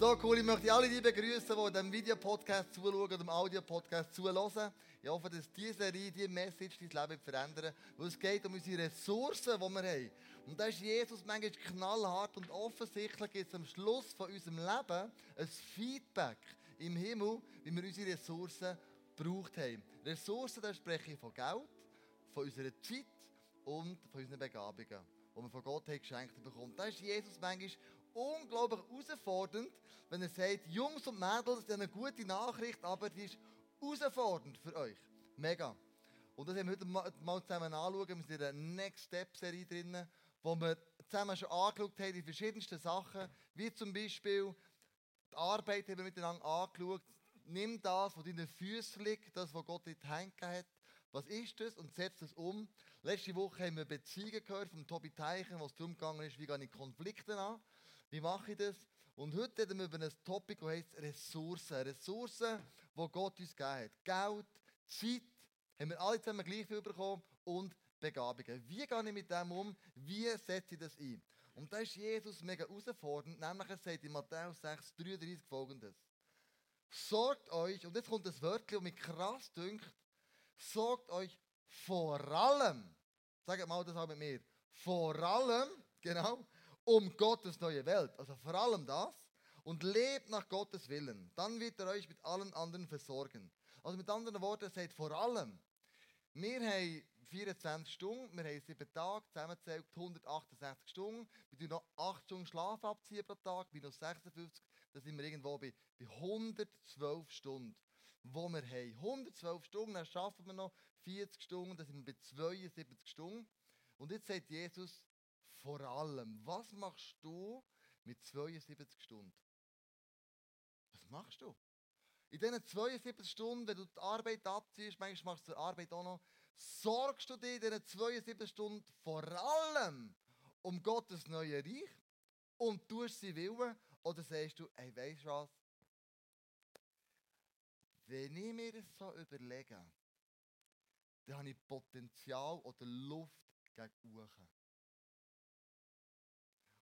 So cool, ich möchte alle die begrüßen, die dem Videopodcast zuschauen oder dem Audiopodcast zuhören. Ich hoffe, dass diese Serie, diese Message dein Leben verändern weil es geht um unsere Ressourcen, die wir haben. Und da ist Jesus manchmal knallhart und offensichtlich gibt es am Schluss von unserem Leben ein Feedback im Himmel, wie wir unsere Ressourcen gebraucht haben. Ressourcen, da spreche ich von Geld, von unserer Zeit und von unseren Begabungen, die wir von Gott haben geschenkt bekommen. Da ist Jesus manchmal unglaublich herausfordernd, wenn er sagt, Jungs und Mädels, das ist eine gute Nachricht, aber die ist herausfordernd für euch. Mega. Und das haben wir heute mal zusammen anschauen. Wir sind in der Next Step Serie drin, wo wir zusammen schon angeschaut haben, die verschiedensten Sachen, wie zum Beispiel die Arbeit haben wir miteinander angeschaut. Nimm das, was deinen Füßen liegt, das, was Gott in die Hand hat. Was ist das? Und setz das um. Letzte Woche haben wir Beziehungen gehört von Tobi Teichen, wo es darum ist, wie gehe ich Konflikte an. Wie mache ich das? Und heute reden wir über ein Topic, das heißt Ressourcen. Ressourcen, die Gott uns gegeben hat. Geld, Zeit, haben wir alle zusammen gleich viel bekommen und Begabungen. Wie gehe ich mit dem um? Wie setze ich das ein? Und da ist Jesus mega herausfordernd, nämlich er sagt in Matthäus 6, 33 folgendes. Sorgt euch, und jetzt kommt das Wörtchen, das mich krass dünkt, sorgt euch vor allem, sagt mal das auch mit mir, vor allem, genau, um Gottes neue Welt. Also vor allem das. Und lebt nach Gottes Willen. Dann wird er euch mit allen anderen versorgen. Also mit anderen Worten, er sagt vor allem, wir haben 24 Stunden, wir haben 7 Tage, zusammenzählt 168 Stunden. Wir tun noch 8 Stunden Schlaf abziehen pro Tag, noch 56, da sind wir irgendwo bei, bei 112 Stunden, wo wir haben. 112 Stunden, dann schaffen wir noch 40 Stunden, dann sind wir bei 72 Stunden. Und jetzt sagt Jesus, vor allem, was machst du mit 72 Stunden? Was machst du? In diesen 72 Stunden, wenn du die Arbeit abziehst, manchmal machst du die Arbeit auch noch, sorgst du dir in diesen 72 Stunden vor allem um Gottes neue Reich und tust sie Willen oder sagst du, ey, weißt du was? Wenn ich mir das so überlege, dann habe ich Potenzial oder Luft gegen Uchen.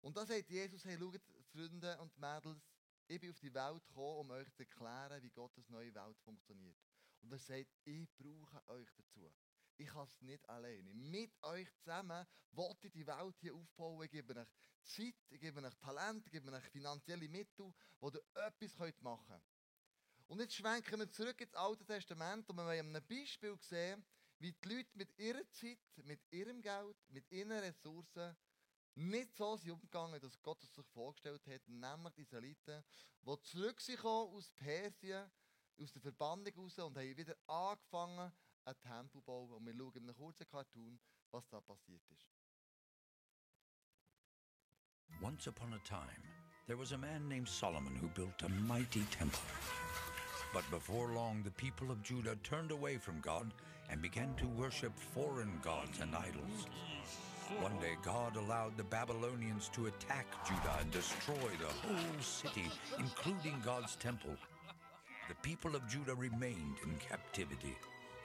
Und da sagt Jesus, hey, schaut, Freunde und Mädels, ich bin auf die Welt gekommen, um euch zu erklären, wie Gottes neue Welt funktioniert. Und er sagt, ich brauche euch dazu. Ich kann es nicht alleine. Mit euch zusammen wollte ich die Welt hier aufbauen. Ich gebe euch Zeit, ich gebe euch Talent, ich gebe euch finanzielle Mittel, wo ihr etwas machen könnt. Und jetzt schwenken wir zurück ins Alte Testament und wir haben ein Beispiel gesehen, wie die Leute mit ihrer Zeit, mit ihrem Geld, mit ihren Ressourcen nicht so sind umgegangen, dass Gott es sich vorgestellt hat, nämlich die Israeliten, die zurück sind aus Persien, aus der Verbannung raus und haben wieder angefangen, einen Tempel zu bauen. Und wir schauen in einem kurzen Cartoon, was da passiert ist. Once upon a time, there was a man named Solomon who built a mighty temple. But before long, the people of Judah turned away from God and began to worship foreign gods and idols. One day, God allowed the Babylonians to attack Judah and destroy the whole city, including God's temple. The people of Judah remained in captivity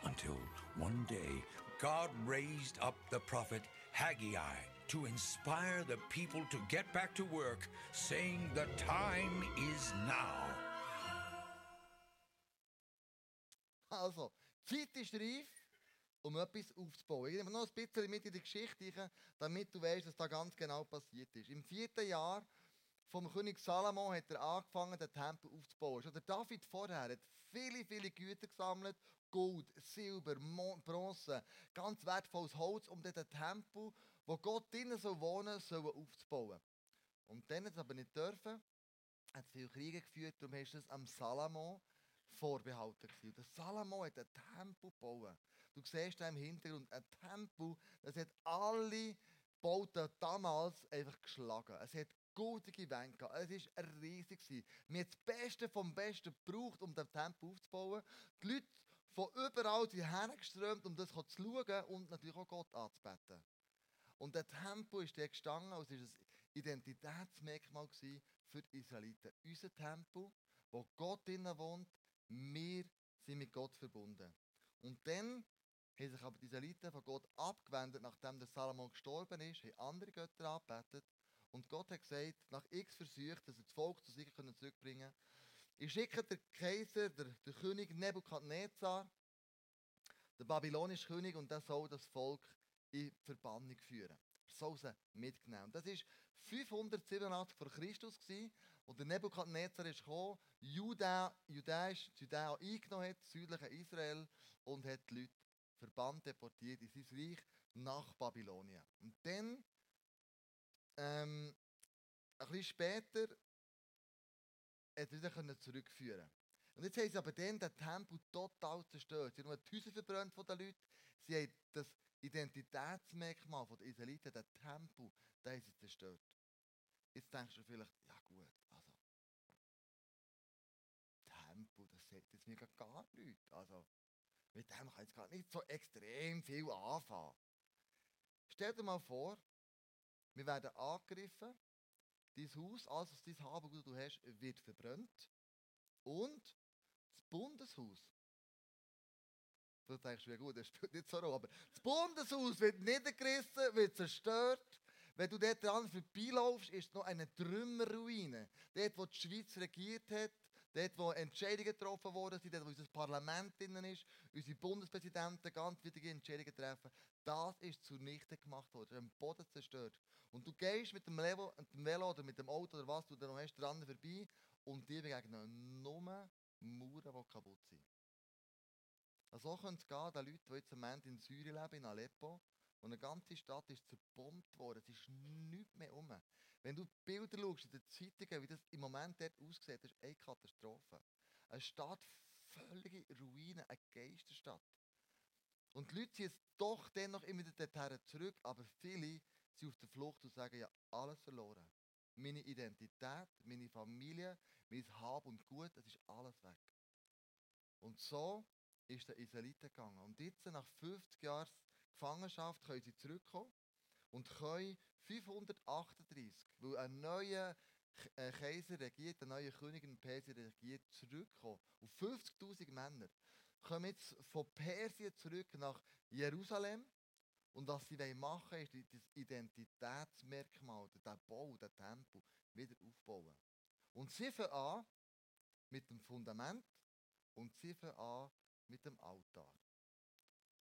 until one day God raised up the prophet Haggai to inspire the people to get back to work, saying, The time is now. Also, Zeit ist reif, um etwas aufzubauen. Ich nehme noch ein bisschen mit in die Geschichte, damit du weißt, was da ganz genau passiert ist. Im vierten Jahr vom König Salomo hat er angefangen, den Tempel aufzubauen. Schon der David vorher hat viele, viele Güter gesammelt. Gold, Silber, Bronze, ganz wertvolles Holz, um den Tempel, wo Gott drinnen soll wohnen soll, aufzubauen. Und dann hat es aber nicht dürfen, hat viele Kriege geführt, darum ist es am Salomo vorbehalten gewesen. Der Salomo hat einen Tempel gebaut. Du siehst da im Hintergrund ein Tempel, das hat alle Bauten damals einfach geschlagen. Es hat gute Wände gehabt. Es war riesig. Wir haben das Beste vom Besten gebraucht, um den Tempel aufzubauen. Die Leute von überall sind hergeströmt, um das zu schauen und natürlich auch Gott anzubeten. Und der Tempel ist der gestanden, es war ein Identitätsmerkmal für die Israeliten. Unser Tempel, wo Gott drinnen wohnt, wir sind mit Gott verbunden. Und dann haben sich aber die Israeliten von Gott abgewendet, nachdem der Salomon gestorben ist, haben andere Götter angebetet Und Gott hat gesagt, nach x Versuchen, dass er das Volk zu sich zurückbringen kann, ich schicke den Kaiser, der, der König Nebukadnezar, der babylonische König, und der soll das Volk in Verbannung führen. Er soll sie mitnehmen. Das war 587 vor Christus, und der Nebukadnezar ist gekommen, Juda, Judäisch, Judäa eingenommen hat, südliche Israel, und hat die Leute verbannt, deportiert in sein Reich nach Babylonien. Und dann, ähm, ein bisschen später, hat er wieder zurückführen Und jetzt haben sie aber dann den Tempel total zerstört. Sie haben nur die Häuser verbrannt von den Leuten. Sie haben das Identitätsmerkmal der Israeliten, den Tempel, den haben sie zerstört. Jetzt denkst du vielleicht, ja gut, sagt jetzt mir gar nichts. Also, mit dem kann ich gar nicht so extrem viel anfangen. Stell dir mal vor, wir werden angegriffen, dein Haus, alles was dein Haben, das du hast, wird verbrannt und das Bundeshaus, du denkst, ja gut, das spielt nicht so eine aber das Bundeshaus wird niedergerissen, wird zerstört. Wenn du dort dran vorbeilaufst, ist es noch eine Trümmerruine. Dort, wo die Schweiz regiert hat, Dort, wo Entscheidungen getroffen worden sind, dort, wo unser Parlament drin ist, unsere Bundespräsidenten ganz wichtige Entscheidungen treffen, das ist zunichte gemacht worden, am Boden zerstört. Und du gehst mit dem, Velo, dem Velo oder mit dem Auto oder was du da noch hast, dran vorbei und dir begegnen nur Mauern, die kaputt sind. Also so könnte es gehen, den Leuten, die jetzt im Moment in Syrien leben, in Aleppo, und eine ganze Stadt ist zerbombt worden, es ist nichts mehr um. Wenn du Bilder schaust in den Zeitungen, wie das im Moment dort aussieht, das ist eine Katastrophe. Eine Stadt, völlige Ruine, eine Geisterstadt. Und die Leute ziehen doch dennoch immer dorthin zurück, aber viele sind auf der Flucht und sagen, ja, alles verloren. Meine Identität, meine Familie, mein Hab und Gut, das ist alles weg. Und so ist der Israeliten gegangen. Und jetzt, nach 50 Jahren Gefangenschaft, können sie zurückkommen und können 538, weil ein neuer äh, Kaiser regiert, ein neuer König in Persien regiert, zurückkommen. Auf 50.000 Männer kommen jetzt von Persien zurück nach Jerusalem. Und was sie machen ist das Identitätsmerkmal, der Bau, der Tempel, wieder aufbauen. Und sie fangen an mit dem Fundament und sie fangen an mit dem Altar.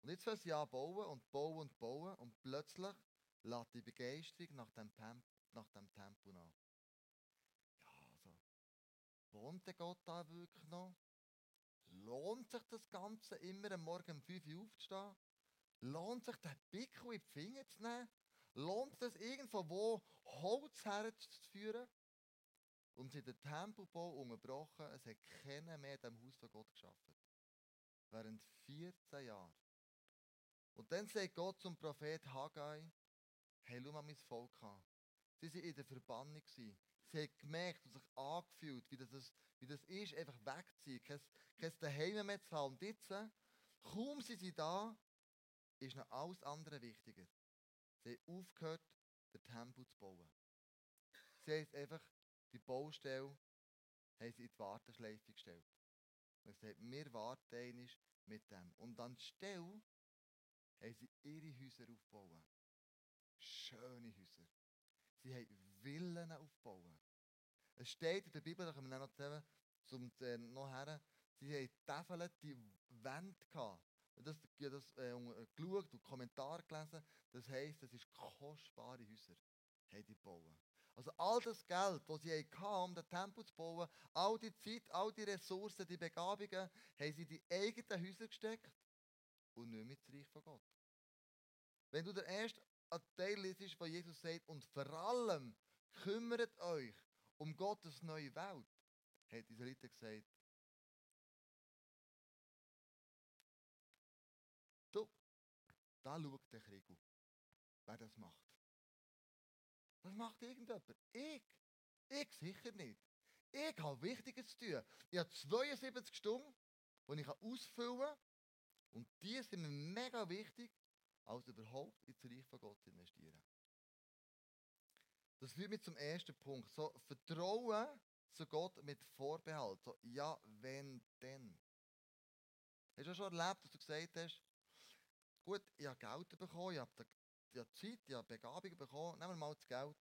Und jetzt fangen sie an bauen und bauen und bauen und plötzlich lässt die Begeisterung nach dem, Pem nach dem Tempo nach. Ja, also, wohnt der Gott da wirklich noch? Lohnt sich das Ganze immer am Morgen um 5 Uhr aufzustehen? Lohnt sich den Pickel in die Finger zu nehmen? Lohnt es irgendwo wo Holz herzuführen? Und sie den Tempelbau unterbrochen, es hat keiner mehr in dem Haus von Gott geschafft. Während 14 Jahren. Und dann sagt Gott zum Prophet Haggai, hey, schau mal mein Volk an. Sie waren in der Verbannung. Sie haben gemerkt und sich angefühlt, wie das, wie das ist, einfach wegzuziehen, kein, kein Daheim mehr zu haben. Und jetzt, kaum sind sie da, ist noch alles andere wichtiger. Sie haben aufgehört, den Tempel zu bauen. Sie haben einfach die Baustelle haben sie in die Warteschleife gestellt. Und sie haben wir warten mit dem. Und anstelle haben sie ihre Häuser aufgebaut schöne Häuser. Sie haben Villen aufbauen. Es steht in der Bibel, da kommen wir noch zusammen zum äh, noch her, sie haben Tafeln, die Wände gehabt. Und das, habe das äh, geschaut und Kommentare gelesen. Das heisst, das ist kostbare Häuser, haben die bauen. Also all das Geld, das sie hatten, um den Tempel zu bauen, all die Zeit, all die Ressourcen, die Begabungen, haben sie in die eigenen Häuser gesteckt und nicht mit ins Reich von Gott. Wenn du der erste ein Teil ist, was Jesus sagt, und vor allem kümmert euch um Gottes neue Welt, hat Israeliten gesagt. Du, da schaut der Krieg, wer das macht. Das macht irgendjemand. Ich. Ich sicher nicht. Ich habe Wichtiges zu tun. Ich habe 72 Stunden, die ich ausfüllen kann. Und die sind mir mega wichtig als überhaupt ins Reich von Gott zu investieren. Das führt mich zum ersten Punkt. So, Vertrauen zu Gott mit Vorbehalt. So, ja, wenn denn. Hast du schon erlebt, dass du gesagt hast, gut, ich habe Geld bekommen, ich habe, Zeit, ich habe Begabung bekommen, nehmen wir mal das Geld.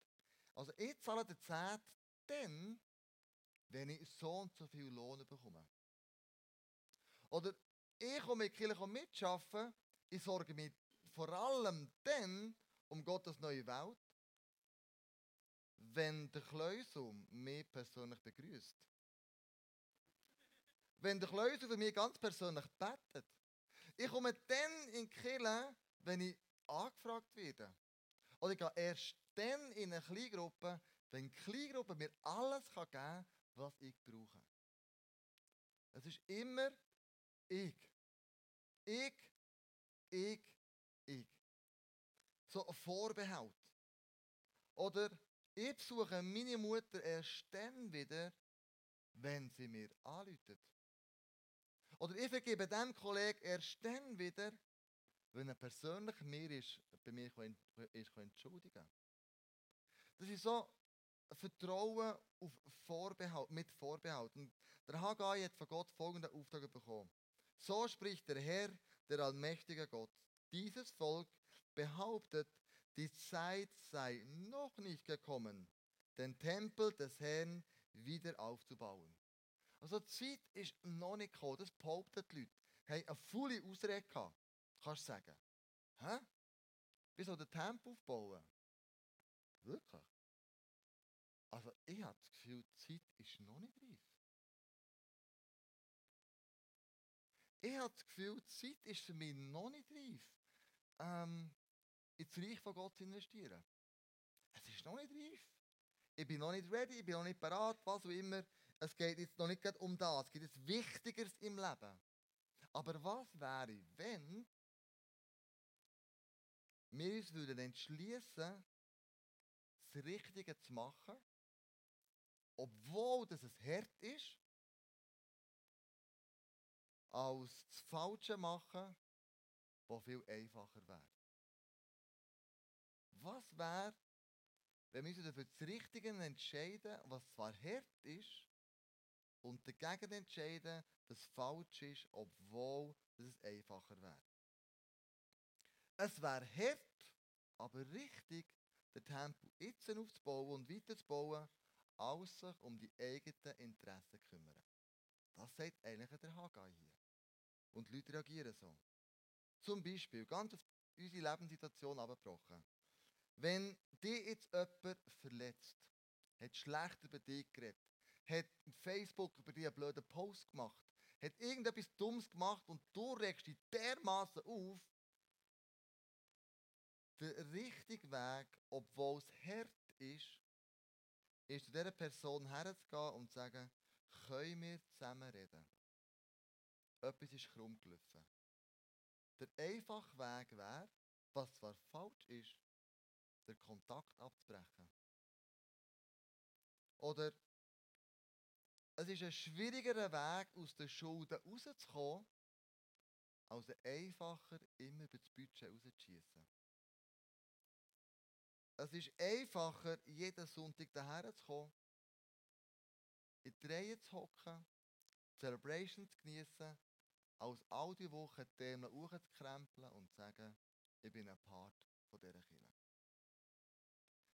Also ich zahle den Zehnt dann, wenn ich so und so viel Lohn bekomme. Oder ich komme mit Kirche mitschaffen, ich sorge mich vor allem dann um Gottes neue Welt, wenn der Kleusum mich persönlich begrüßt. Wenn der Kleusum für mich ganz persönlich betet. Ich komme dann in die Kirche, wenn ich angefragt werde. Oder ich gehe erst dann in eine Kleingruppe, wenn die Kleingruppe mir alles geben kann, was ich brauche. Es ist immer ich. Ich, ich, ich. So ein Vorbehalt. Oder ich besuche meine Mutter erst dann wieder, wenn sie mir anläutet. Oder ich vergebe dem Kollegen erst dann wieder, wenn er persönlich mir ist, bei mir ist, entschuldigen Das ist so Vertrauen auf Vorbehalt, mit Vorbehalt. Und der Haggai hat von Gott folgenden Auftrag bekommen. So spricht der Herr, der allmächtige Gott. Dieses Volk behauptet, die Zeit sei noch nicht gekommen, den Tempel des Herrn wieder aufzubauen. Also die Zeit ist noch nicht gekommen, das behaupten die Leute. Haben eine volle Ausrede gehabt, kannst du sagen. Hä? Wie soll der Tempel aufbauen? Wirklich? Also ich habe das Gefühl, die Zeit ist noch nicht reif. Ich habe das Gefühl, die Zeit ist für mich noch nicht reif, ähm, ins Reich von Gott zu investieren. Es ist noch nicht reif. Ich bin noch nicht ready, ich bin noch nicht bereit, was auch immer. Es geht jetzt noch nicht um das. Es gibt etwas Wichtigeres im Leben. Aber was wäre, wenn wir uns würden entschließen, das Richtige zu machen, obwohl das es hart ist, als das Falsche machen, was viel einfacher wäre. Was wäre, wenn wir uns für das Richtige entscheiden, was zwar hart ist, und dagegen entscheiden, dass es falsch ist, obwohl es einfacher wäre. Es wäre hart, aber richtig, den Tempel jetzt aufzubauen und weiterzubauen, als sich um die eigenen Interessen kümmern. Das sagt eigentlich der Haggai hier. Und Leute reagieren so. Zum Beispiel, ganz auf unsere Lebenssituation abgebrochen. Wenn dich jetzt jemand verletzt, hat schlecht über dich geredet, hat Facebook über dich einen blöden Post gemacht, hat irgendetwas Dummes gemacht und du regst dich dermaßen auf, der richtige Weg, obwohl es hart ist, ist zu dieser Person herzugehen und zu sagen, können wir zusammen reden? Etwas ist krumm gelaufen. Der einfache Weg wäre, was zwar falsch ist, den Kontakt abzubrechen. Oder es ist ein schwierigerer Weg, aus den Schulden rauszukommen, als ein einfacher, immer über das Budget rauszuschießen. Es ist einfacher, jeden Sonntag daher zu kommen, in die Reihe zu hocken, Celebration zu genießen, als all die Woche Themen hochzukrempeln und zu sagen, ich bin ein Part von dieser Kirche.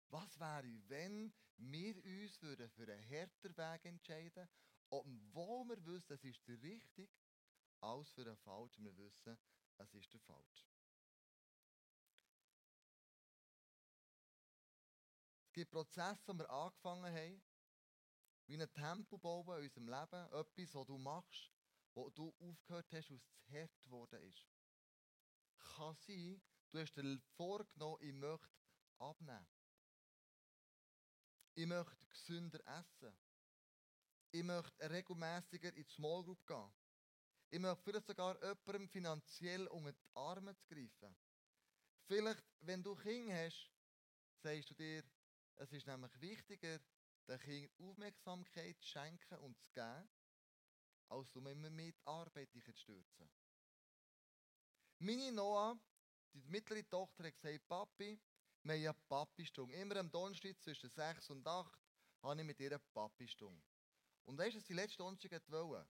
Was wäre, wenn wir uns für einen härteren Weg entscheiden, obwohl wir wissen, es ist der richtige, als für einen falschen, wir wissen, es ist der falsche. Es gibt Prozesse, die wir angefangen haben, wie ein Tempel bauen in unserem Leben, etwas, was du machst, wo du aufgehört hast, was zu hart geworden ist. Kann sein, du hast dir vorgenommen, ich möchte abnehmen. Ich möchte gesünder essen. Ich möchte regelmäßiger in die Small Group gehen. Ich möchte vielleicht sogar jemandem finanziell unter die Arme zu greifen. Vielleicht, wenn du Kinder hast, sagst du dir, es ist nämlich wichtiger, den Kindern Aufmerksamkeit zu schenken und zu geben, als um immer mit Arbeit dich zu stürzen. Meine Noah, die mittlere Tochter, hat gesagt, Papi, wir haben eine Papi-Stunde. Immer am Donnerstag zwischen 6 und 8 habe ich mit ihr eine Papi-Stunde. Und weißt du, was die letzte Donnerstag wollte?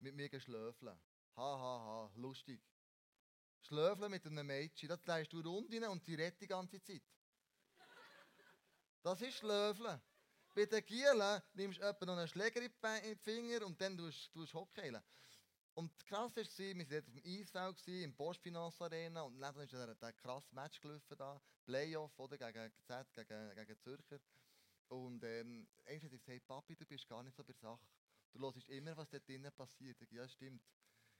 Mit mir schlöfeln. Ha, ha, ha, lustig. Schlöfeln mit einem Mädchen, das leist du Runden und sie redet die ganze Zeit. Das ist Löfle. Bei den Gielen nimmst du etwa noch einen Schläger in die Finger und dann tust du Hockey. Und krass war, wir waren auf dem Eisfeld, im Postfinance Arena, und dann ist der, der krasse Match gelaufen da, Playoff oder, gegen Z, gegen, gegen Zürcher. Und ähm, eigentlich hat er gesagt, Papi, du bist gar nicht so bei der Sache. Du hörst immer, was dort drinnen passiert. Ich, ja, stimmt.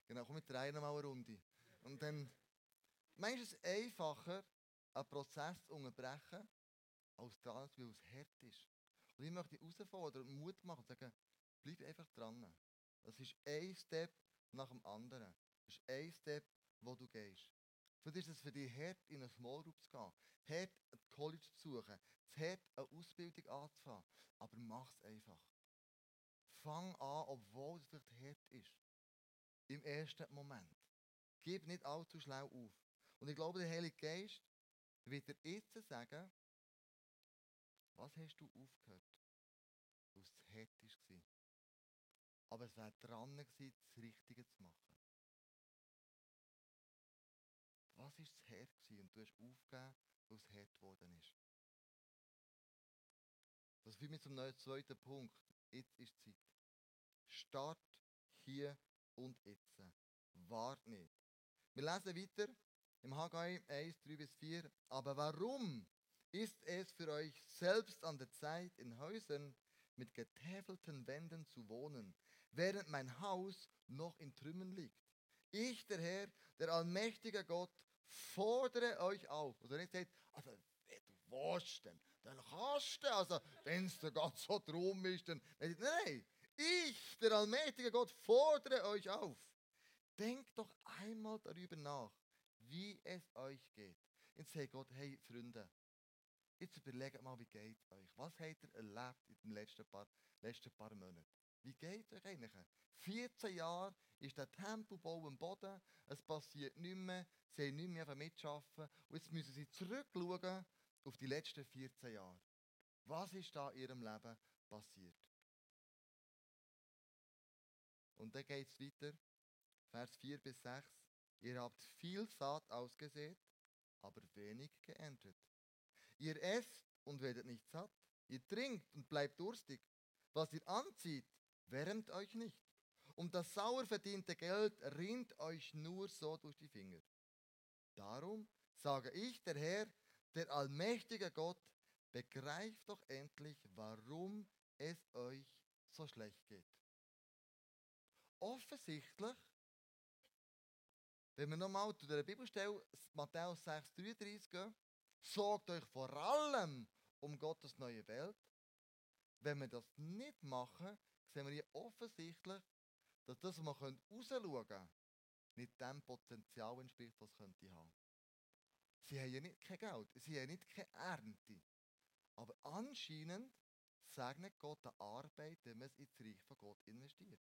Genau, komm, wir drehen mal eine Runde. Und dann, meinst du es einfacher, einen Prozess zu unterbrechen, als dran, weil es hart ist. Und ich möchte dich herausfordern und Mut machen und sagen, bleib einfach dran. Das ist ein Step nach dem anderen. Das ist ein Step, wo du gehst. Vielleicht ist es für dich hart, in eine Small Group zu gehen, hart, ein College zu suchen, hart, eine Ausbildung anzufangen. Aber mach es einfach. Fang an, obwohl es vielleicht hart ist. Im ersten Moment. Gib nicht allzu schlau auf. Und ich glaube, der Heilige Geist wird dir jetzt sagen, was hast du aufgehört? Weil es hart war. Aber es wäre dran gewesen, das Richtige zu machen. Was war das hart gewesen? Und du hast aufgegeben, weil es hart geworden ist. Das führt mich zum zweiten Punkt. Jetzt ist Zeit. Start hier und jetzt. Wart nicht. Wir lesen weiter im Haggai 1, 3 bis 4. Aber warum ist es für euch selbst an der Zeit, in Häusern mit getäfelten Wänden zu wohnen, während mein Haus noch in Trümmern liegt? Ich, der Herr, der allmächtige Gott, fordere euch auf. Oder nicht sagt, also, du willst, dann, dann kannst du, also, wenn es dir ganz so drum ist, dann, nein, ich, der allmächtige Gott, fordere euch auf. Denkt doch einmal darüber nach, wie es euch geht. Jetzt sagt Gott, hey Freunde, jetzt überlegt mal, wie geht es euch? Was habt ihr erlebt in den letzten paar, letzten paar Monaten? Wie geht es euch eigentlich? 14 Jahre ist der Tempelbau am Boden, es passiert nichts mehr, sie haben nicht mehr mitschaffen und jetzt müssen sie zurückschauen auf die letzten 14 Jahre. Was ist da in ihrem Leben passiert? Und dann geht es weiter, Vers 4 bis 6. Ihr habt viel Saat ausgesät, aber wenig geerntet. Ihr esst und werdet nicht satt. Ihr trinkt und bleibt durstig. Was ihr anzieht, wärmt euch nicht. Und das sauer verdiente Geld rinnt euch nur so durch die Finger. Darum sage ich, der Herr, der allmächtige Gott, begreift doch endlich, warum es euch so schlecht geht. Offensichtlich wenn wir nochmal zu der Bibelstelle Matthäus 6,33 gehen, sorgt euch vor allem um Gottes neue Welt. Wenn wir das nicht machen, sehen wir hier offensichtlich, dass das, was wir rausschauen können, nicht dem Potenzial entspricht, was könnte haben. Sie haben ja nicht kein Geld, sie haben nicht keine Ernte. Aber anscheinend segnet Gott eine Arbeit, wenn man es ins Reich von Gott investiert.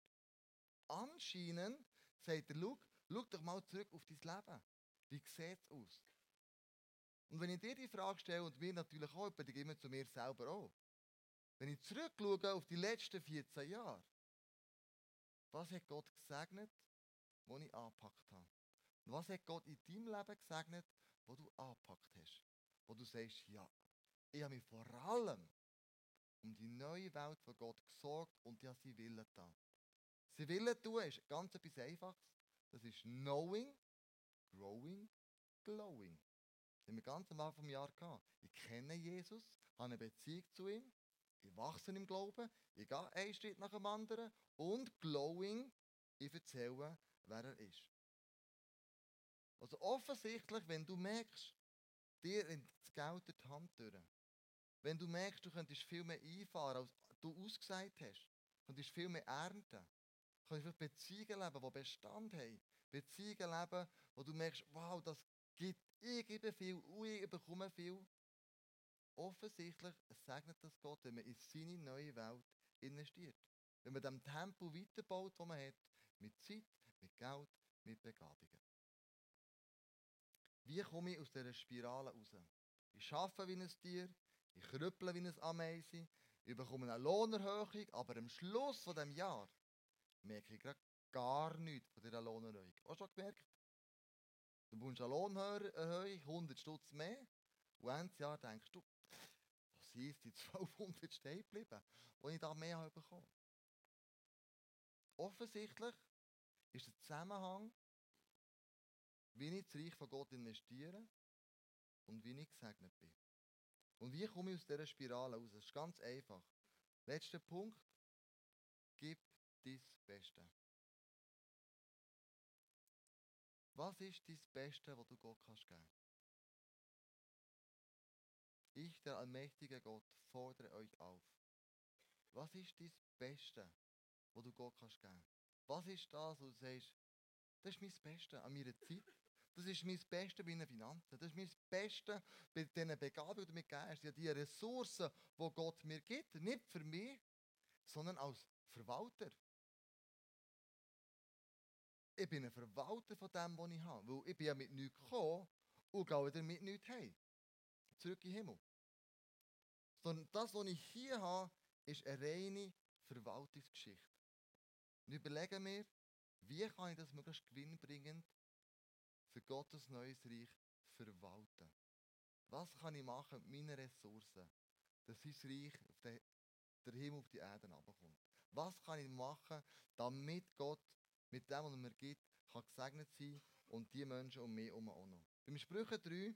Anscheinend sagt er, schau, Schau doch mal zurück auf dein Leben. Wie sieht es aus? Und wenn ich dir die Frage stelle, und mir natürlich auch, dann immer zu mir selber auch. Wenn ich zurückschaue auf die letzten 14 Jahre, was hat Gott gesegnet, wo ich angepackt habe? Und was hat Gott in deinem Leben gesegnet, wo du angepackt hast? Wo du sagst, ja, ich habe mich vor allem um die neue Welt von Gott gesorgt und ja, sie willen da. Sie willen tun, ist ganz etwas Einfaches. Das ist Knowing, Growing, Glowing. Haben wir ganz am Anfang vom Jahr gehabt. Ich kenne Jesus, habe eine Beziehung zu ihm, ich wachse im Glauben, ich gehe einen Schritt nach dem anderen und Glowing, ich erzähle, wer er ist. Also offensichtlich, wenn du merkst, dir das Geld durch die Hand durch, wenn du merkst, du könntest viel mehr einfahren, als du ausgesagt hast, könntest viel mehr ernten, du Beziehungen leben, die Bestand haben. Beziehungen leben, wo du merkst, wow, das gibt, ich gebe viel, ich bekomme viel. Offensichtlich segnet das Gott, wenn man in seine neue Welt investiert. Wenn man dem Tempo weiterbaut, das man hat, mit Zeit, mit Geld, mit Begabungen. Wie komme ich aus dieser Spirale raus? Ich arbeite wie ein Tier, ich krüpple wie ein Ameise, ich bekomme eine Lohnerhöhung, aber am Schluss von dem Jahr merke ich gerade gar nichts von dieser Lohnerhöhung. Du schon gemerkt? Du bekommst eine Lohnerhöhung, 100 Stutz mehr, und Ende Jahr denkst du, was es die 1200 stehen geblieben, die ich da mehr habe bekommen. Offensichtlich ist der Zusammenhang, wie ich das Reich von Gott investiere und wie ich gesegnet bin. Und wie komme ich aus dieser Spirale raus? Das ist ganz einfach. Letzter Punkt. Gib dein Beste. Was ist dein Beste, was du Gott kannst geben? Ich, der allmächtige Gott, fordere euch auf. Was ist dein Beste, was du Gott kannst geben? Was ist das, wo du sagst, das ist mein Beste an meiner Zeit, das ist mein Beste bei meinen Finanzen, das ist mein Beste bei diesen Begabungen, die du mir gibst, die Ressourcen, die Gott mir gibt, nicht für mich, sondern als Verwalter. Ich bin ein Verwalter von dem, was ich habe, weil ich bin ja mit nichts gekommen und gehe wieder mit nichts heim. Zurück in den Himmel. Sondern das, was ich hier habe, ist eine reine Verwaltungsgeschichte. Und überlege mir, wie kann ich das möglichst gewinnbringend für Gottes neues Reich verwalten? Was kann ich machen mit meinen Ressourcen, dass sein Reich auf den, der Himmel auf die Erde herabkommt? Was kann ich machen, damit Gott mit dem, was er mir gibt, kann gesegnet sein und die Menschen um mich herum auch noch? Beim Sprüche 3,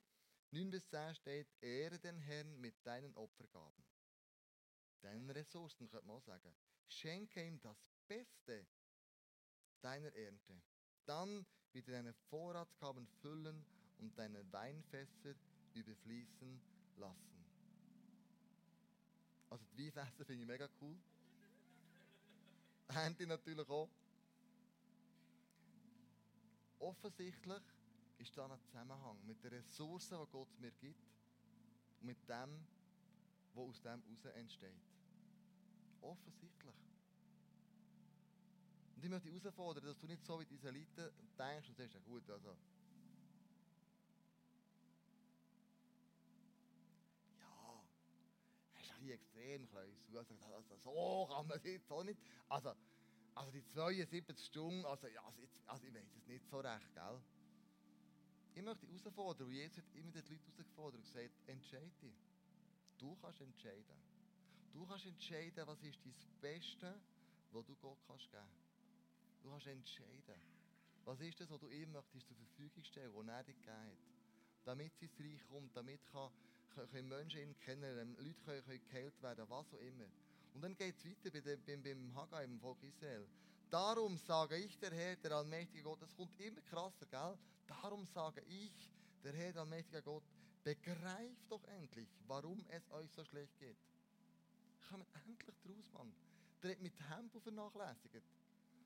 9 bis 10 steht, ehre den Herrn mit deinen Opfergaben. Deinen Ressourcen, könnte man auch sagen. Schenke ihm das Beste deiner Ernte. Dann wird er deine Vorratsgaben füllen und deine Weinfässer überfließen lassen. Also die Weinfässer finde ich mega cool. Ernte natürlich auch. Offensichtlich ist da ein Zusammenhang mit den Ressourcen, die Gott mir gibt und mit dem, was aus dem heraus entsteht. Offensichtlich. Und ich möchte dich herausfordern, dass du nicht so wie die Israeliten denkst und sagst, ja gut, also. Ja, das ist ein extrem klein. Also, so kann man es jetzt auch nicht. Also, also die 72 Stunden, also, also, also ich weiß es nicht so recht, gell? Ich möchte dich herausfordern, und Jesus hat immer die Leute herausgefordert und gesagt, entscheide dich. Du kannst entscheiden. Du kannst entscheiden, was ist das Beste, was du Gott kannst geben kannst. Du kannst entscheiden. Was ist das, was du ihm möchtest zur Verfügung stellen, was er dir gegeben hat? Damit sein Reich kommt, damit kann, können Menschen ihn kennen, Leute können, können geheilt werden, was auch immer. Und dann geht es weiter bei dem, beim, beim Haggai, im Volk Israel. Darum sage ich, der Herr, der allmächtige Gott, das kommt immer krasser, gell? Darum sage ich, der Herr, der allmächtige Gott, begreift doch endlich, warum es euch so schlecht geht. Kommt endlich draus, Mann. Der hat mit Tempo vernachlässigt.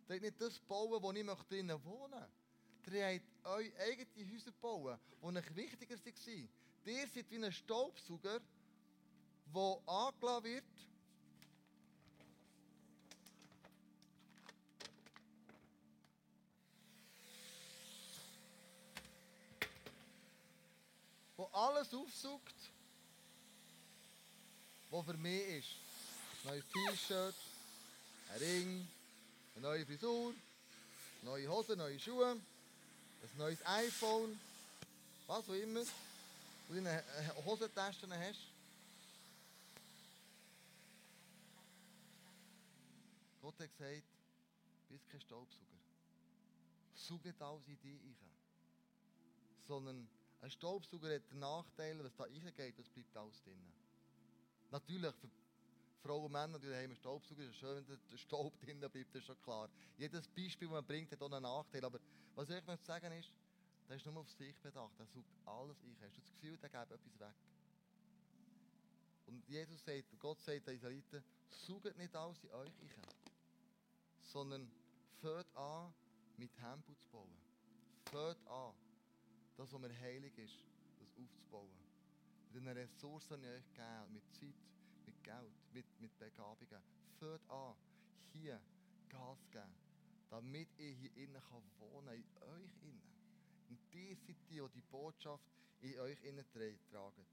Der hat nicht das bauen, wo ich drinnen wohnen möchte. Der hat eure eigenen Häuser bauen, die euch wichtiger waren. Ihr seid wie ein Staubsauger, der angelassen wird. Wo alles aufsaugt, was für mich ist. Ein neues T-Shirt, ein Ring, eine neue Frisur, neue Hosen, neue Schuhe, ein neues iPhone, was auch immer, wo du eine Hosentasche hast. Gott hat gesagt, bist kein Staubsauger. Saug nicht alles in dich rein. Sondern ein Staubsauger hat den Nachteil, was da reingeht, das bleibt alles drin. Natürlich, für Frauen und Männer, die haben einen Staubsauger, ist schön, wenn der Staub drin bleibt, das ist schon klar. Jedes Beispiel, das man bringt, hat auch einen Nachteil. Aber was ich möchte sagen ist, der ist nur auf sich bedacht. Der sucht alles ein. Hast du das Gefühl, der gibt etwas weg? Und Jesus sagt, Gott sagt den Israeliten, sucht nicht alles in euch ein, sondern fährt an, mit Tempo zu bauen. Fährt an, das, was mir heilig ist, das aufzubauen. Mit den Ressourcen, die ich euch gegeben mit Zeit, mit Geld, mit, mit Begabungen. Fährt an, hier Gas geben, damit ich hier innen kann wohnen, in euch innen. Und die seid die, die die Botschaft in euch innen tragen.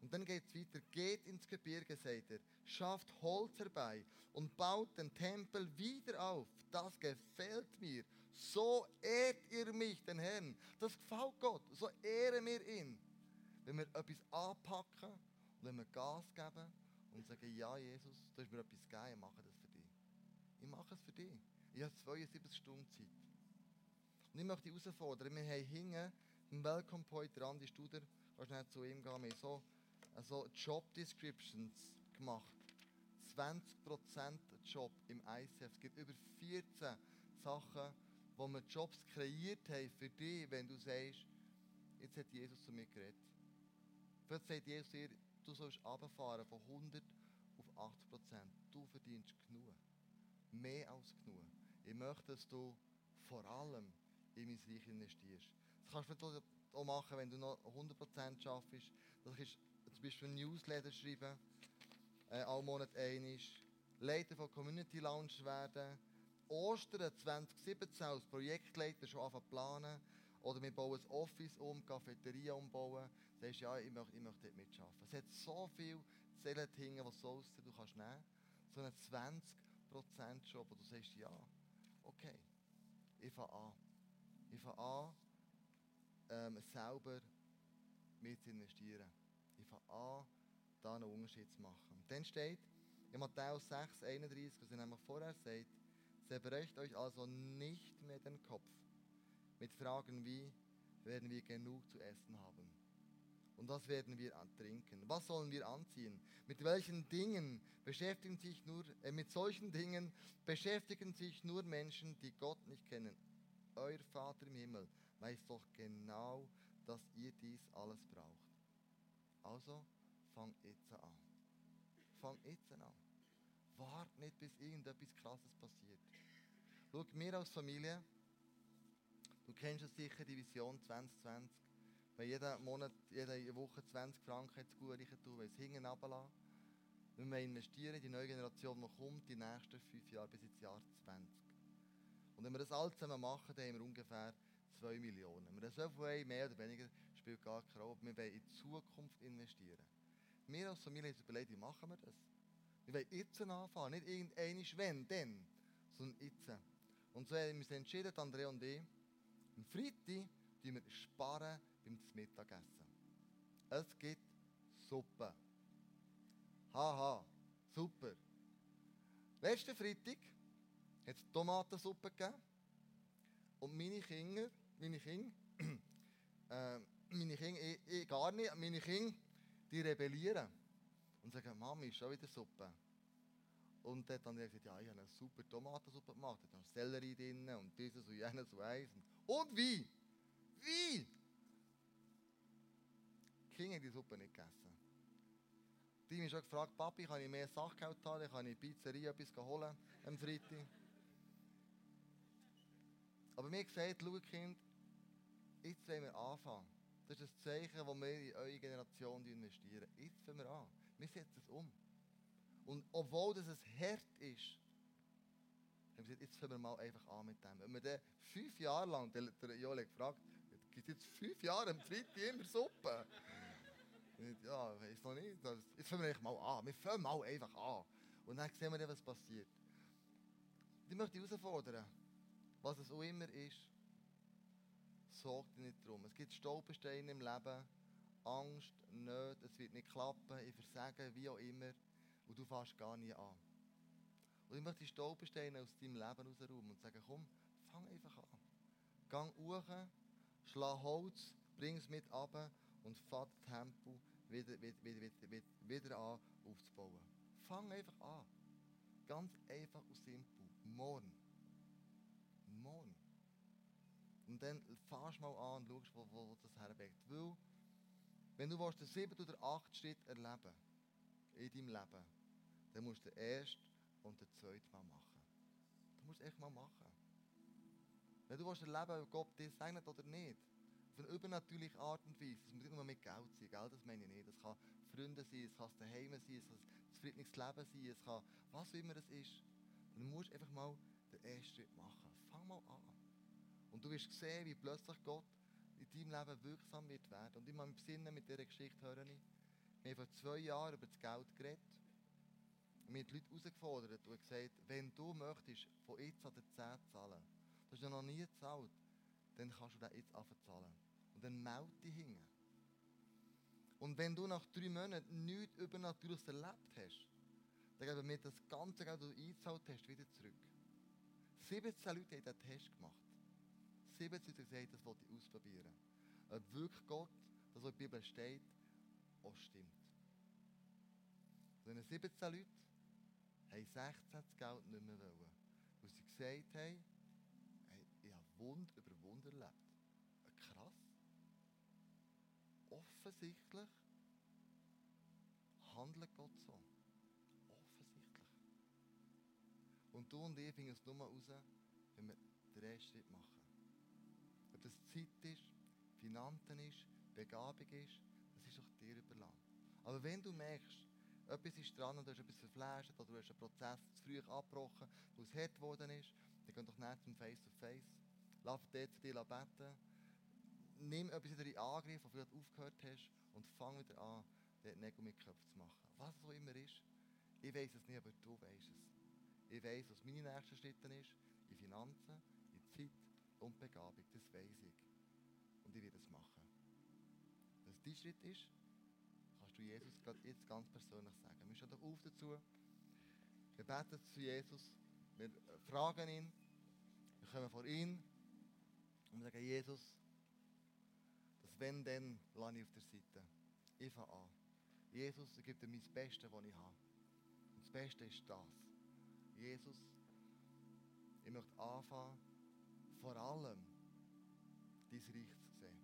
Und dann geht es weiter. Geht ins Gebirge, sagt er. Schafft Holz herbei und baut den Tempel wieder auf. Das gefällt mir. So ehrt ihr mich, den Herrn. Das gefällt Gott. So ehren wir ihn. Wenn wir etwas anpacken Und wenn wir Gas geben und sagen, ja Jesus, du hast mir etwas gegeben, ich mache das für dich. Ich mache es für dich. Ich habe 72 Stunden Zeit. Und ich möchte dich herausfordern, wir haben hinten im Welcome Point, der Andi Studer, kannst nicht zu ihm gehen, wir haben so, Job Descriptions gemacht. 20% Job im ICF. Es gibt über 14 Sachen, wo wir Jobs kreiert haben für dich, wenn du sagst, jetzt hat Jesus zu mir geredet. Vielleicht sagt Jesus dir, du sollst runterfahren von 100 auf 80 Prozent. Du verdienst genug. Mehr als genug. Ich möchte, dass du vor allem in mein Reich investierst. Das kannst du auch machen, wenn du noch 100 Prozent schaffst. Das ist zum Beispiel ein Newsletter schreiben, äh, all Monat einig. Leiter von Community Lounge werden. Ostern 2017 als Projektleiter schon anfangen planen. Oder wir bauen ein Office um, Cafeteria umbauen. Du sagst, ja, ich möchte, ich möchte dort mitarbeiten. Es hat so viel Zellen hingen, was so aussieht, du kannst nehmen. So einen 20% Job, wo du sagst, ja, okay, ich fange an. Ich fange an, ähm, selber mit zu investieren. Ich fange an, da einen Unterschied zu machen. Und dann steht in Matthäus 6, 31, was er nämlich vorher sagt, zerbrecht euch also nicht mehr den Kopf mit Fragen wie, werden wir genug zu essen haben? Und was werden wir trinken? Was sollen wir anziehen? Mit welchen Dingen beschäftigen sich nur, äh, mit solchen Dingen beschäftigen sich nur Menschen, die Gott nicht kennen. Euer Vater im Himmel weiß doch genau, dass ihr dies alles braucht. Also fang jetzt an. Fang jetzt an. Wart nicht, bis irgendetwas Krasses passiert. Schau, wir als Familie, du kennst es sicher, die Vision 2020. Wenn jeden Monat, jede Woche 20 Franken zu gut tun, weil es hinten runterlassen. Wenn wir investieren in die neue Generation, die kommt, die nächsten fünf Jahre bis ins Jahr 20. Und wenn wir das alles zusammen machen, dann haben wir ungefähr 2 Millionen. Wenn wir das so viel mehr oder weniger, spielt gar keine Rolle. Wir wollen in die Zukunft investieren. Wir als Familie haben uns überlegt, wie machen wir das? Wir wollen jetzt anfangen, nicht irgendeine wenn, dann, sondern jetzt. Und so haben wir uns entschieden, Andrea und ich, am Freitag wir sparen beim Mittagessen. Es gibt Suppe. Haha, super. Letzten Freitag hat es Tomatensuppe gegeben. Und meine Kinder, meine Kinder, äh, meine Kinder, ich, ich gar nicht, meine Kinder, die rebellieren und sagen, Mami, schon wieder Suppe. Und dann habe ich gesagt, ja, ich habe eine super Tomatensuppe gemacht. Da ist Sellerie drin und dieses und jenes und eins. Und wie? Wie? Die Kinder haben die Suppe nicht gegessen. Die haben mich schon gefragt, Papi, kann ich mehr Sachgeld haben? Kann ich Pizzeria etwas holen am Freitag. Aber mir gesagt, schau Kind, jetzt wollen wir anfangen. Das ist ein Zeichen, das wir in eure Generation investieren. Jetzt fangen wir an. Wir setzen es um. Und obwohl das ein hart ist, haben wir gesagt, jetzt fangen wir mal einfach an mit dem. Wenn wir dann fünf Jahre lang, der, der hat gefragt, gibt es jetzt fünf Jahre am Freitag immer Suppe? ja, weiß noch nicht. Jetzt fangen wir mal an. Wir fangen mal einfach an. Und dann sehen wir, was passiert. Ich möchte dich herausfordern, was es auch immer ist, sorg dich nicht darum. Es gibt Stolpersteine im Leben, Angst, Nöte, es wird nicht klappen, ich versage, wie auch immer. Und du fährst gar nie an. Und ich möchte die Stolpersteine aus deinem Leben rausräumen und sagen, komm, fang einfach an. Gang hoch, schlag Holz, bring es mit ab und fahrt das Tempo wieder, wieder, wieder, wieder, wieder an aufzubauen. Fang einfach an. Ganz einfach und simpel. Morgen. Morgen. Und dann fährst du mal an und schaust, wo, wo das herbringt. Weil, wenn du den siebten oder achten Schritt erleben in deinem Leben, dann musst du den ersten und den zweiten Mal machen. Du musst es echt mal machen. Wenn du erleben ob Gott dir segnet oder nicht, auf eine übernatürliche Art und Weise, das muss nicht nur mit Geld sein, Geld, das meine ich nicht. Es kann Freunde sein, es kann daheim sein, es kann ein zufriedenes Leben sein, es kann was immer es ist. Dann musst du einfach mal den ersten Schritt machen. Fang mal an. Und du wirst sehen, wie plötzlich Gott in deinem Leben wirksam wird werden. Und ich muss mich besinnen, mit dieser Geschichte höre ich. Wir haben vor zwei Jahren über das Geld geredet. Wir haben die Leute herausgefordert und gesagt, wenn du möchtest, von jetzt an den 10 zahlen, du hast ja noch nie gezahlt, dann kannst du das jetzt anfangen zahlen. Und dann melde dich hin. Und wenn du nach drei Monaten nichts Übernatürliches erlebt hast, dann geben wir das ganze Geld, das du eingezahlt hast, wieder zurück. 17 Leute haben diesen Test gemacht. 17 Leute haben gesagt, das wollte ich ausprobieren. Ob wirklich Gott, das was in der Bibel steht, auch stimmt. Diese 17 Leute haben 16 das Geld nicht mehr wollen. Weil sie gesagt haben, ich habe Wunder über Wunder erlebt. Krass. Offensichtlich handelt Gott so. Offensichtlich. Und du und ich finden es nur raus, wenn wir den ersten Schritt machen. Ob das Zeit ist, Finanzen ist, Begabung ist, das ist doch dir überlassen. Aber wenn du merkst, etwas ist dran und du hast etwas verflasht oder du hast einen Prozess zu früh abgebrochen, wo es hart geworden ist, dann geh doch nicht zum Face-to-Face. Lass dort für dich beten. Nimm etwas wieder in Angriff, wo du aufgehört hast und fang wieder an, dort Nägel mit Köpfen zu machen. Was es auch immer ist. Ich weiß es nicht, aber du weißt es. Ich weiß, was meine nächsten Schritte ist. In Finanzen, und Begabung. Das weiß ich. Und ich werde es machen. Was dein Schritt ist, kannst du Jesus jetzt ganz persönlich sagen. Wir stehen auf dazu. Wir beten zu Jesus. Wir fragen ihn. Wir kommen vor ihn. Und sagen, Jesus, das Wenn, dann lasse ich auf der Seite. Ich fange an. Jesus, ich gebe dir mein Bestes, was ich habe. Und das Beste ist das. Jesus, ich möchte anfangen, vor allem dein Reich zu sehen.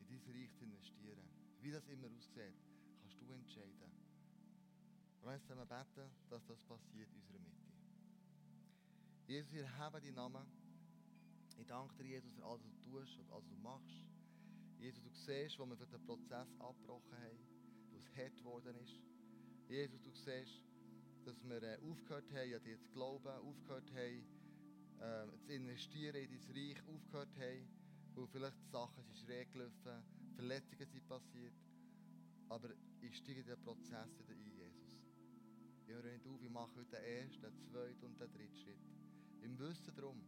In dein Reich zu investieren. Wie das immer aussieht, kannst du entscheiden. Und wir zusammen beten, dass das passiert in unserer Mitte. Jesus, wir haben deinen Namen. Ich danke dir, Jesus, für alles, was du tust und alles, was du machst. Jesus, du siehst, wo wir für den Prozess abgebrochen haben, wo es hart geworden ist. Jesus, du siehst, dass wir äh, aufgehört haben, an dir zu glauben, aufgehört haben, äh, zu investieren in dein Reich, aufgehört haben, wo vielleicht die Sachen sind schräg gelaufen, Verletzungen sind passiert. Aber ich steige in den Prozess wieder ein, Jesus. Ich höre nicht auf, ich mache heute den ersten, den zweiten und den dritten Schritt. Im Wissen darum,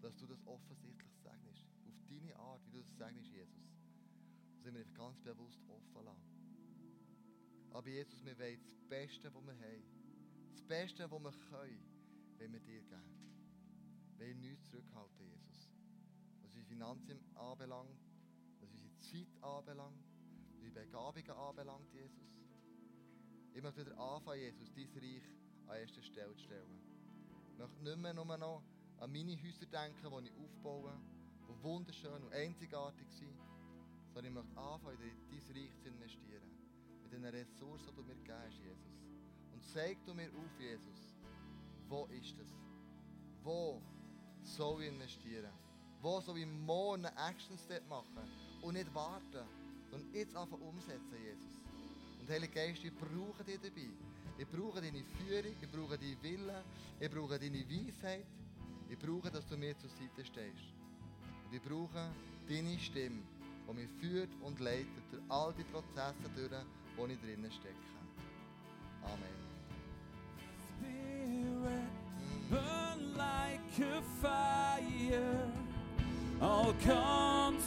dass du das offensichtlich segnest. Auf deine Art, wie du das segnest, Jesus. Das sind wir ganz bewusst offen lassen. Aber Jesus, wir wollen das Beste, was wir haben. Das Beste, was wir können, wenn wir dir geben. Wollen nichts zurückhalten, Jesus. Was unsere Finanzen anbelangt, was unsere Zeit anbelangt, was unsere Begabungen anbelangt, Jesus. Ich möchte wieder anfangen, Jesus, dein Reich an erster Stelle zu stellen. Ich möchte nicht mehr nur noch an meine Häuser denken, die ich aufbaue, die wunderschön und einzigartig sind, sondern ich möchte anfangen, in dein Reich zu investieren. Mit den Ressourcen, die du mir gibst, Jesus. Und zeig du mir auf, Jesus, wo ist das? Wo ich investieren? Wo soll ich morgen einen Action Step machen? Und nicht warten, sondern jetzt einfach umsetzen, Jesus. Und Heilige Geist, ich brauche dich dabei. Ich brauche deine Führung, ich brauche deinen Willen, ich brauche deine Weisheit. Ich brauche, dass du mir zur Seite stehst. Und ich brauche deine Stimme, die mich führt und leitet durch all die Prozesse durch, wo ich drinnen stecke. Amen. Spirit, like a fire, all consuming.